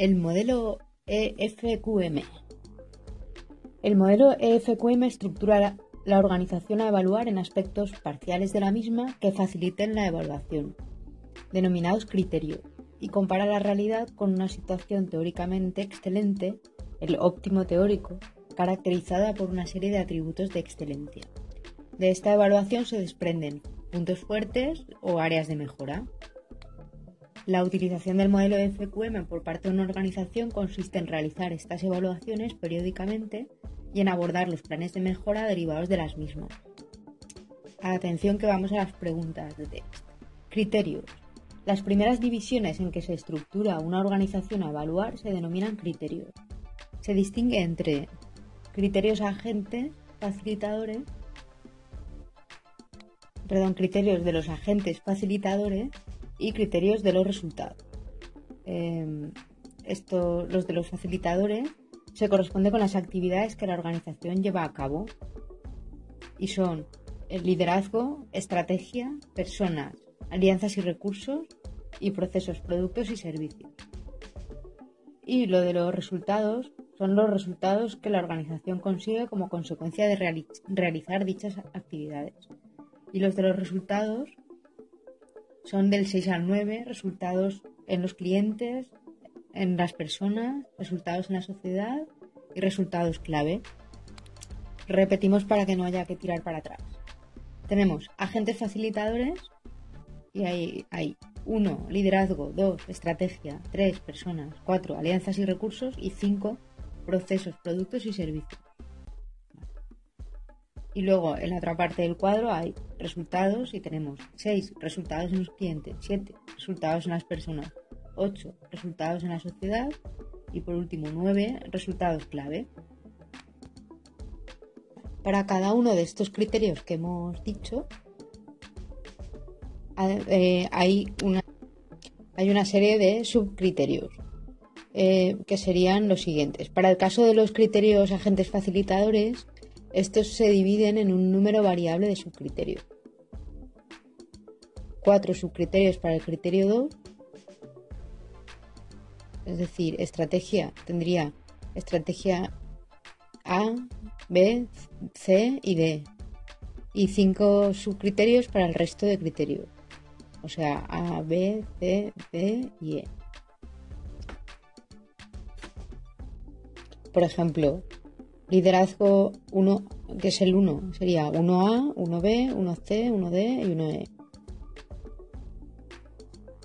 El modelo EFQM. El modelo EFQM estructura la organización a evaluar en aspectos parciales de la misma que faciliten la evaluación, denominados criterios, y compara la realidad con una situación teóricamente excelente, el óptimo teórico, caracterizada por una serie de atributos de excelencia. De esta evaluación se desprenden puntos fuertes o áreas de mejora. La utilización del modelo de FQM por parte de una organización consiste en realizar estas evaluaciones periódicamente y en abordar los planes de mejora derivados de las mismas. Atención que vamos a las preguntas de texto. Criterios. Las primeras divisiones en que se estructura una organización a evaluar se denominan criterios. Se distingue entre criterios agentes, facilitadores, perdón, criterios de los agentes facilitadores y criterios de los resultados. Em, esto, los de los facilitadores se corresponde con las actividades que la organización lleva a cabo y son el liderazgo, estrategia, personas, alianzas y recursos y procesos, productos y servicios. Y lo de los resultados son los resultados que la organización consigue como consecuencia de realizar dichas actividades. Y los de los resultados son del 6 al 9, resultados en los clientes, en las personas, resultados en la sociedad y resultados clave. Repetimos para que no haya que tirar para atrás. Tenemos agentes facilitadores y hay, hay 1. Liderazgo. 2. Estrategia. 3. Personas. 4. Alianzas y recursos. Y 5. Procesos, productos y servicios. Y luego en la otra parte del cuadro hay resultados y tenemos 6 resultados en los clientes, 7 resultados en las personas, 8 resultados en la sociedad y por último 9 resultados clave. Para cada uno de estos criterios que hemos dicho, eh, hay, una, hay una serie de subcriterios eh, que serían los siguientes. Para el caso de los criterios agentes facilitadores, estos se dividen en un número variable de subcriterios. Cuatro subcriterios para el criterio 2 es decir, estrategia tendría estrategia A, B, C y D. Y cinco subcriterios para el resto de criterios. O sea, A, B, C, D y E. Por ejemplo, liderazgo 1, que es el 1, sería 1A, 1B, 1C, 1D y 1E.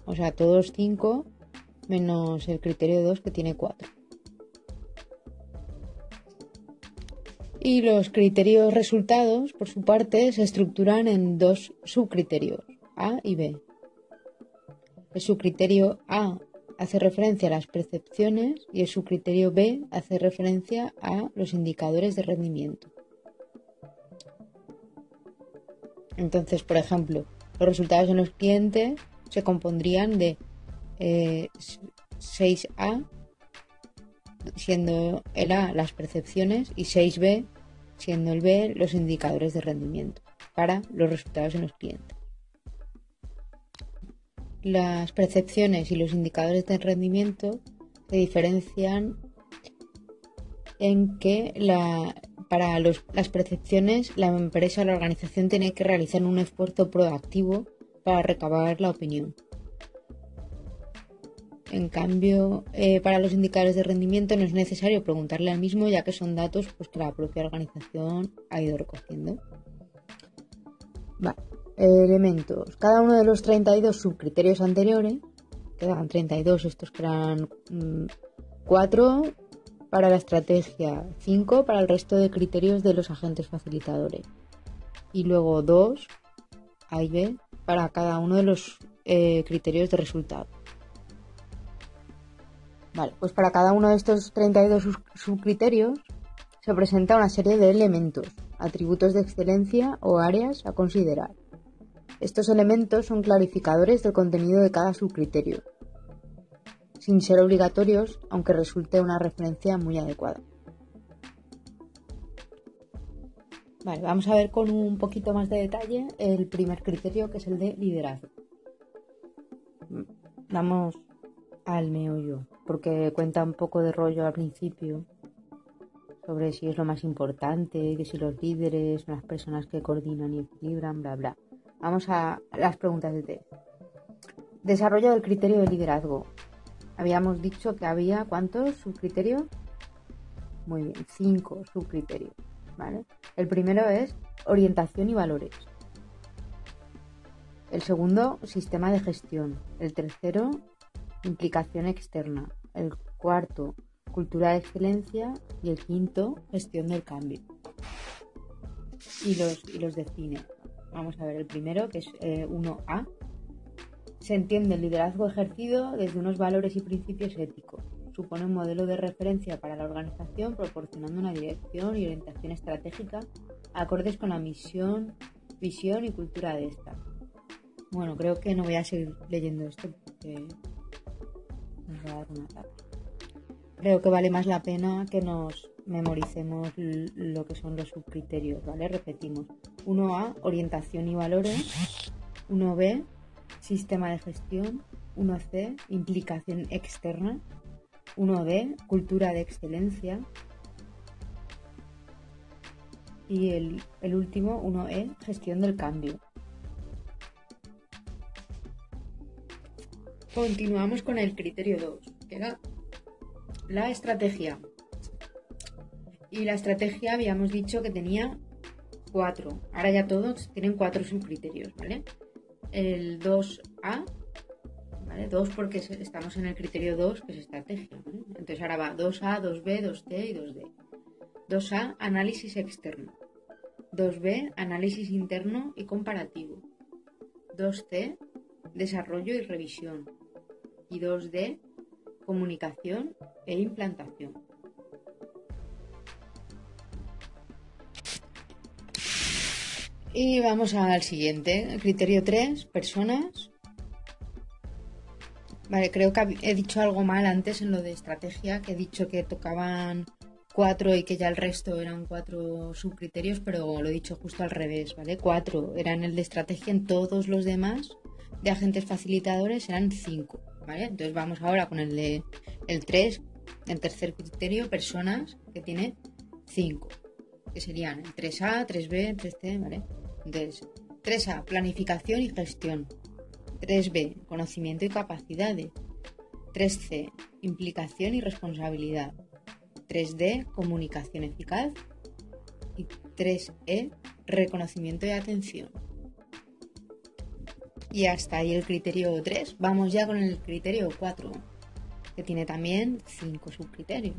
O sea, todos 5 menos el criterio 2 que tiene 4. Y los criterios resultados, por su parte, se estructuran en dos subcriterios, A y B. El subcriterio A hace referencia a las percepciones y el subcriterio B hace referencia a los indicadores de rendimiento. Entonces, por ejemplo, los resultados en los clientes se compondrían de 6A, eh, siendo el A las percepciones, y 6B, siendo el B los indicadores de rendimiento para los resultados en los clientes. Las percepciones y los indicadores de rendimiento se diferencian en que para las percepciones la empresa o la organización tiene que realizar un esfuerzo proactivo para recabar la opinión. En cambio, eh, para los indicadores de rendimiento no es necesario preguntarle al mismo, ya que son datos pues, que la propia organización ha ido recogiendo. Elementos. Cada uno de los 32 subcriterios anteriores, quedan 32, estos que eran 4 mm, para la estrategia, 5 para el resto de criterios de los agentes facilitadores. Y luego 2, A para cada uno de los eh, criterios de resultado. Vale, pues para cada uno de estos 32 subcriterios se presenta una serie de elementos, atributos de excelencia o áreas a considerar. Estos elementos son clarificadores del contenido de cada subcriterio, sin ser obligatorios, aunque resulte una referencia muy adecuada. Vale, vamos a ver con un poquito más de detalle el primer criterio, que es el de liderazgo. Vamos al meollo, porque cuenta un poco de rollo al principio sobre si es lo más importante, que si los líderes son las personas que coordinan y equilibran, bla, bla. Vamos a las preguntas de T. Desarrollo del criterio de liderazgo. Habíamos dicho que había cuántos subcriterios. Muy bien, cinco subcriterios. ¿vale? El primero es orientación y valores. El segundo, sistema de gestión. El tercero, implicación externa. El cuarto, cultura de excelencia. Y el quinto, gestión del cambio. Y los, y los define. Vamos a ver el primero, que es 1A. Eh, Se entiende el liderazgo ejercido desde unos valores y principios éticos. Supone un modelo de referencia para la organización proporcionando una dirección y orientación estratégica acordes con la misión, visión y cultura de esta. Bueno, creo que no voy a seguir leyendo esto porque nos va a dar una tarde. Creo que vale más la pena que nos memoricemos lo que son los subcriterios, ¿vale? Repetimos. 1A, orientación y valores. 1B, sistema de gestión. 1C, implicación externa. 1D, cultura de excelencia. Y el, el último, 1E, gestión del cambio. Continuamos con el criterio 2, que era la estrategia. Y la estrategia habíamos dicho que tenía cuatro. Ahora ya todos tienen cuatro subcriterios, ¿vale? El 2A, ¿vale? 2 porque estamos en el criterio 2, que es estrategia, Entonces ahora va 2A, 2B, 2C y 2D. 2A, análisis externo. 2B, análisis interno y comparativo. 2C, desarrollo y revisión. Y 2D, comunicación e implantación. Y vamos al siguiente, criterio 3, personas. Vale, creo que he dicho algo mal antes en lo de estrategia, que he dicho que tocaban cuatro y que ya el resto eran cuatro subcriterios, pero lo he dicho justo al revés, ¿vale? Cuatro eran el de estrategia, en todos los demás de agentes facilitadores eran cinco, ¿vale? Entonces vamos ahora con el de el 3, el tercer criterio, personas, que tiene cinco, que serían el 3A, 3B, 3C, ¿vale? Entonces, 3A, planificación y gestión. 3B, conocimiento y capacidades. 3C, implicación y responsabilidad. 3D, comunicación eficaz. Y 3E, reconocimiento y atención. Y hasta ahí el criterio 3. Vamos ya con el criterio 4, que tiene también 5 subcriterios.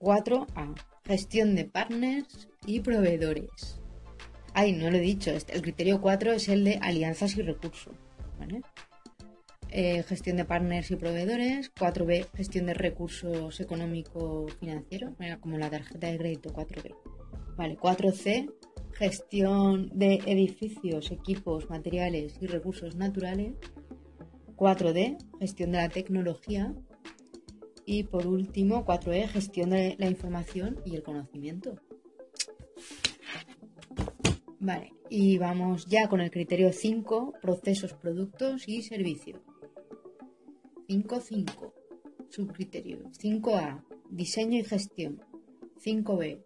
4A, gestión de partners y proveedores. Ay, no lo he dicho. Este, el criterio 4 es el de alianzas y recursos. Eh, gestión de partners y proveedores. 4B, gestión de recursos económico-financieros, como la tarjeta de crédito 4B. Vale, 4C, gestión de edificios, equipos, materiales y recursos naturales. 4D, gestión de la tecnología. Y por último, 4E, gestión de la información y el conocimiento. Vale, y vamos ya con el criterio 5, procesos, productos y servicios. 5.5, subcriterio. 5A, diseño y gestión. 5B,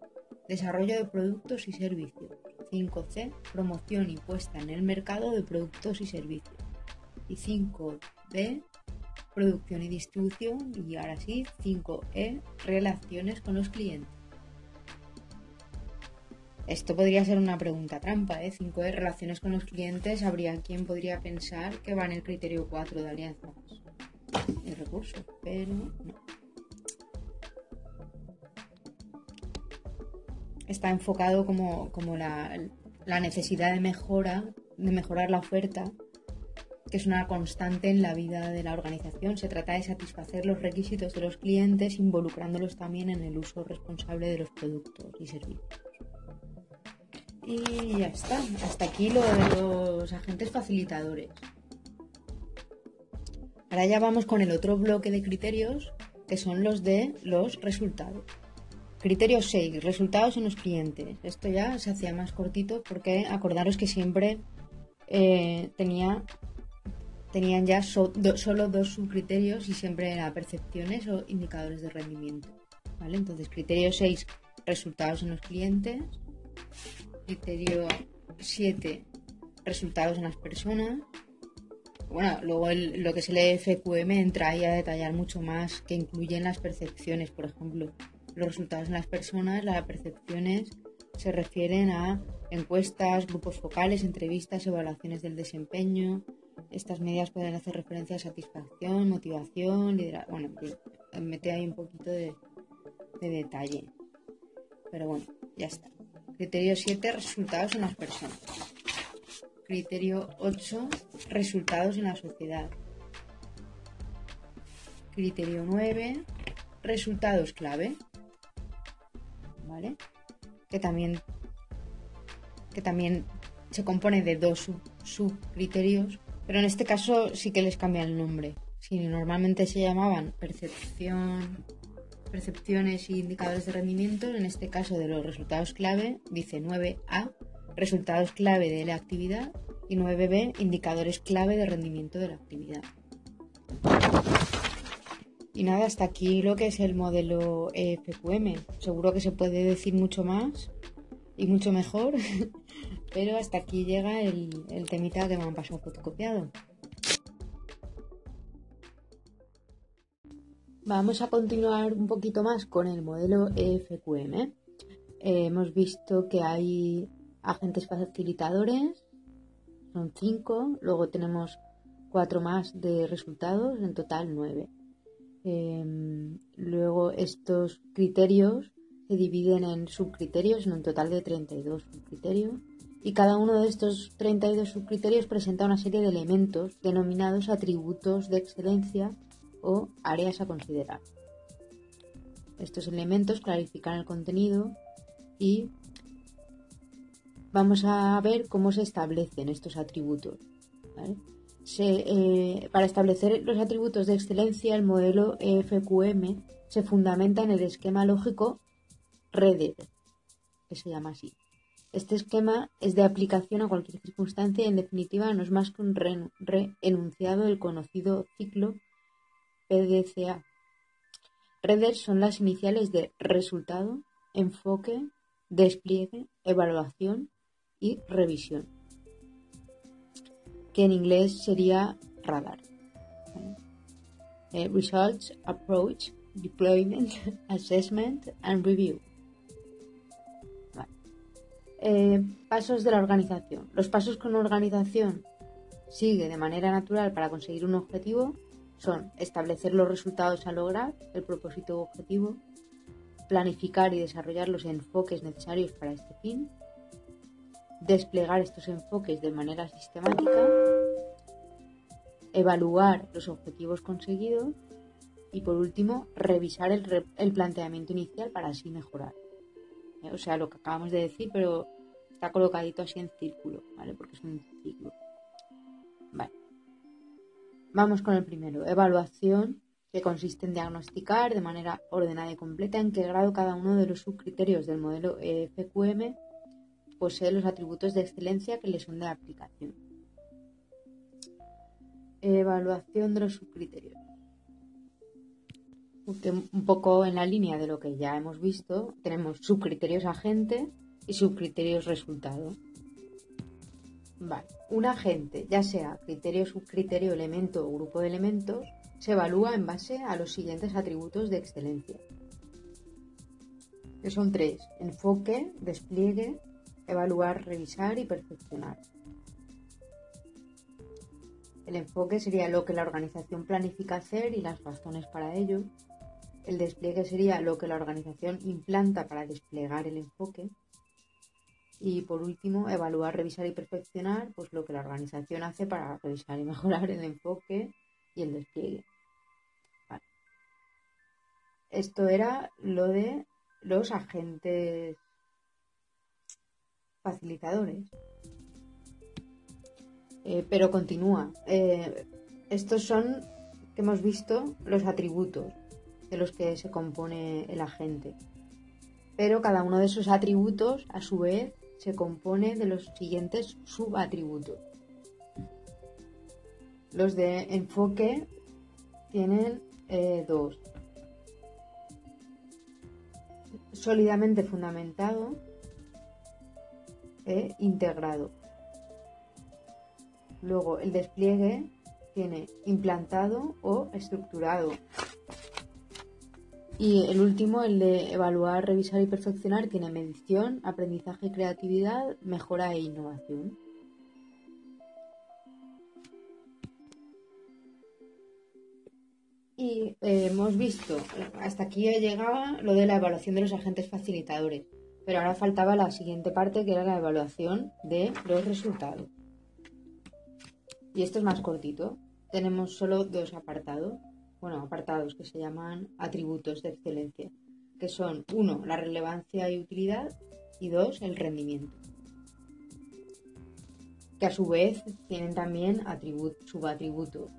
desarrollo de productos y servicios. 5C, promoción y puesta en el mercado de productos y servicios. Y 5B, producción y distribución. Y ahora sí, 5E, relaciones con los clientes. Esto podría ser una pregunta trampa, ¿eh? 5 de relaciones con los clientes, habría quien podría pensar que va en el criterio 4 de alianzas y recursos, pero no. Está enfocado como, como la, la necesidad de mejora, de mejorar la oferta, que es una constante en la vida de la organización. Se trata de satisfacer los requisitos de los clientes involucrándolos también en el uso responsable de los productos y servicios. Y ya está. Hasta aquí lo de los agentes facilitadores. Ahora ya vamos con el otro bloque de criterios, que son los de los resultados. Criterio 6, resultados en los clientes. Esto ya se hacía más cortito porque acordaros que siempre eh, tenía tenían ya solo dos subcriterios y siempre eran percepciones o indicadores de rendimiento. ¿vale? Entonces, criterio 6, resultados en los clientes. Criterio 7, resultados en las personas. Bueno, luego lo que es el FQM entra ahí a detallar mucho más, que incluyen las percepciones, por ejemplo. Los resultados en las personas, las percepciones se refieren a encuestas, grupos focales, entrevistas, evaluaciones del desempeño. Estas medidas pueden hacer referencia a satisfacción, motivación, liderazgo. Bueno, mete ahí un poquito de, de detalle. Pero bueno, ya está. Criterio 7, resultados en las personas. Criterio 8, resultados en la sociedad. Criterio 9, resultados clave. ¿Vale? Que también, que también se compone de dos subcriterios, pero en este caso sí que les cambia el nombre. Si normalmente se llamaban percepción, percepciones y indicadores de rendimiento, en este caso de los resultados clave, dice 9A, resultados clave de la actividad, y 9B, indicadores clave de rendimiento de la actividad. Y nada, hasta aquí lo que es el modelo FQM. Seguro que se puede decir mucho más y mucho mejor, pero hasta aquí llega el, el temita que me han pasado fotocopiado. Vamos a continuar un poquito más con el modelo EFQM. Eh, hemos visto que hay agentes facilitadores, son cinco, luego tenemos cuatro más de resultados, en total nueve. Em, luego estos criterios se dividen en subcriterios, en un total de 32 subcriterios. Y cada uno de estos 32 subcriterios presenta una serie de elementos denominados atributos de excelencia o áreas a considerar. Estos elementos clarifican el contenido y vamos a ver cómo se establecen estos atributos. Eh, para establecer los atributos de excelencia, el modelo EFQM se fundamenta en el esquema lógico REDER, que se llama así. Este esquema es de aplicación a cualquier circunstancia y en definitiva no es más que un reenunciado del conocido ciclo PDCA. Redes son las iniciales de resultado, enfoque, despliegue, evaluación y revisión, que en inglés sería radar. Eh, results, Approach, Deployment, Assessment and Review. Eh, pasos de la organización. Los pasos que una organización sigue de manera natural para conseguir un objetivo son establecer los resultados a lograr, el propósito objetivo, planificar y desarrollar los enfoques necesarios para este fin, desplegar estos enfoques de manera sistemática, evaluar los objetivos conseguidos y por último revisar el, planteamiento inicial para así mejorar. Eh, o sea, lo que acabamos de decir, pero está colocadito así en círculo, ¿vale? Porque es un ciclo. Vamos con el primero, evaluación, que consiste en diagnosticar de manera ordenada y completa en qué grado cada uno de los subcriterios del modelo FQM posee los atributos de excelencia que le son de aplicación. Evaluación de los subcriterios. Un poco en la línea de lo que ya hemos visto, tenemos subcriterios agente y subcriterios resultado. Un agente, ya sea criterio, subcriterio, elemento o grupo de elementos, se evalúa en base a los siguientes atributos de excelencia. Que son tres. Enfoque, despliegue, evaluar, revisar y perfeccionar. El enfoque sería lo que la organización planifica hacer y las razones para ello. El despliegue sería lo que la organización implanta para desplegar el enfoque. Y por último, evaluar, revisar y perfeccionar pues lo que la organización hace para revisar y mejorar el enfoque y el despliegue. Esto era lo de los agentes facilitadores. Eh, pero continúa. Eh, estos son, que hemos visto, los atributos de los que se compone el agente. Pero cada uno de esos atributos, a su vez, se compone de los siguientes subatributos. Los de enfoque tienen eh, dos. Sólidamente fundamentado e integrado. Luego el despliegue tiene implantado o estructurado. Y el último, el de evaluar, revisar y perfeccionar, tiene medición, aprendizaje, creatividad, mejora e innovación. Y eh, hemos visto, hasta aquí llegaba lo de la evaluación de los agentes facilitadores, pero ahora faltaba la siguiente parte que era la evaluación de los resultados. Y esto es más cortito. Tenemos solo dos apartados bueno, apartados que se llaman atributos de excelencia, que son uno, la relevancia y utilidad y dos, el rendimiento. Que a su vez tienen también subatributos.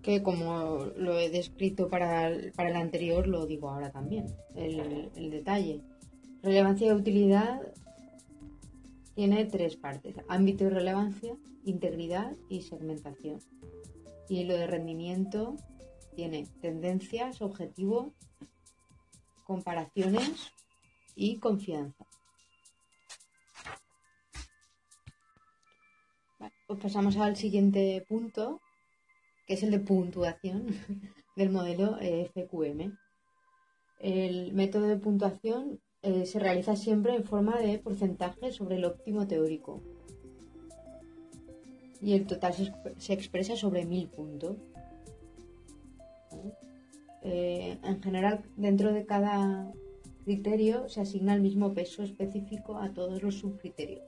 Que como lo he descrito para el, para el anterior, lo digo ahora también, el, el detalle. Relevancia y utilidad tiene tres partes, ámbito y relevancia, integridad y segmentación. Y lo de rendimiento tiene tendencias, objetivos, comparaciones y confianza. pues pasamos al siguiente punto, que es el de puntuación del modelo FQM. El método de puntuación eh, se realiza siempre en forma de porcentaje sobre el óptimo teórico, y el total se, expresa sobre mil puntos. Eh, en general, dentro de cada criterio se asigna el mismo peso específico a todos los subcriterios.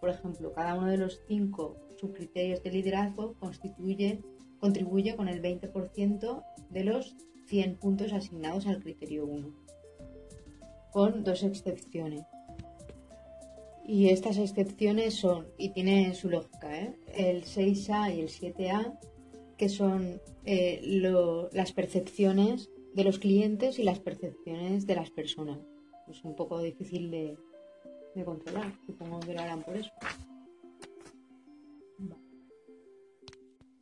Por ejemplo, cada uno de los cinco subcriterios de liderazgo constituye, contribuye con el 20% de los 100 puntos asignados al criterio 1, con dos excepciones. Y estas excepciones son, y tienen su lógica, ¿eh? el 6A y el 7A, que son eh, las percepciones de los clientes y las percepciones de las personas. Es un poco difícil de, controlar, supongo que lo harán por eso.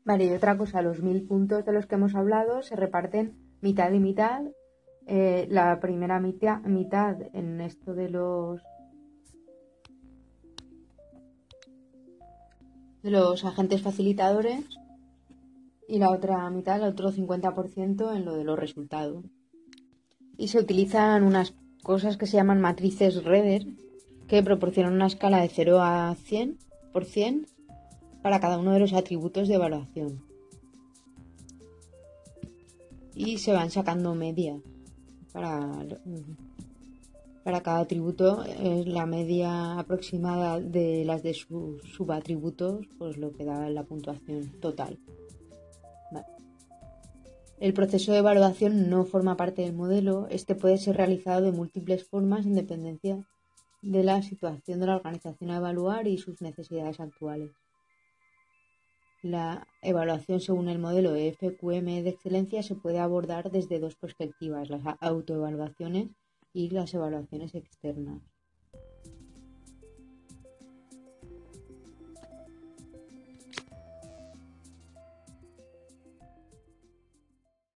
Vale, y otra cosa, los mil puntos de los que hemos hablado se reparten mitad y mitad. Eh, la primera mitad, mitad en esto de los de los agentes facilitadores y la otra mitad, el otro 50% en lo de los resultados. Y se utilizan unas cosas que se llaman matrices Redder que proporcionan una escala de 0 a 100 por 100 para cada uno de los atributos de evaluación. Y se van sacando media para para cada atributo es la media aproximada de las de sus subatributos, pues lo que da la puntuación total. El proceso de evaluación no forma parte del modelo. Este puede ser realizado de múltiples formas en dependencia de la situación de la organización a evaluar y sus necesidades actuales. La evaluación según el modelo FQM de excelencia se puede abordar desde dos perspectivas, las autoevaluaciones y las evaluaciones externas.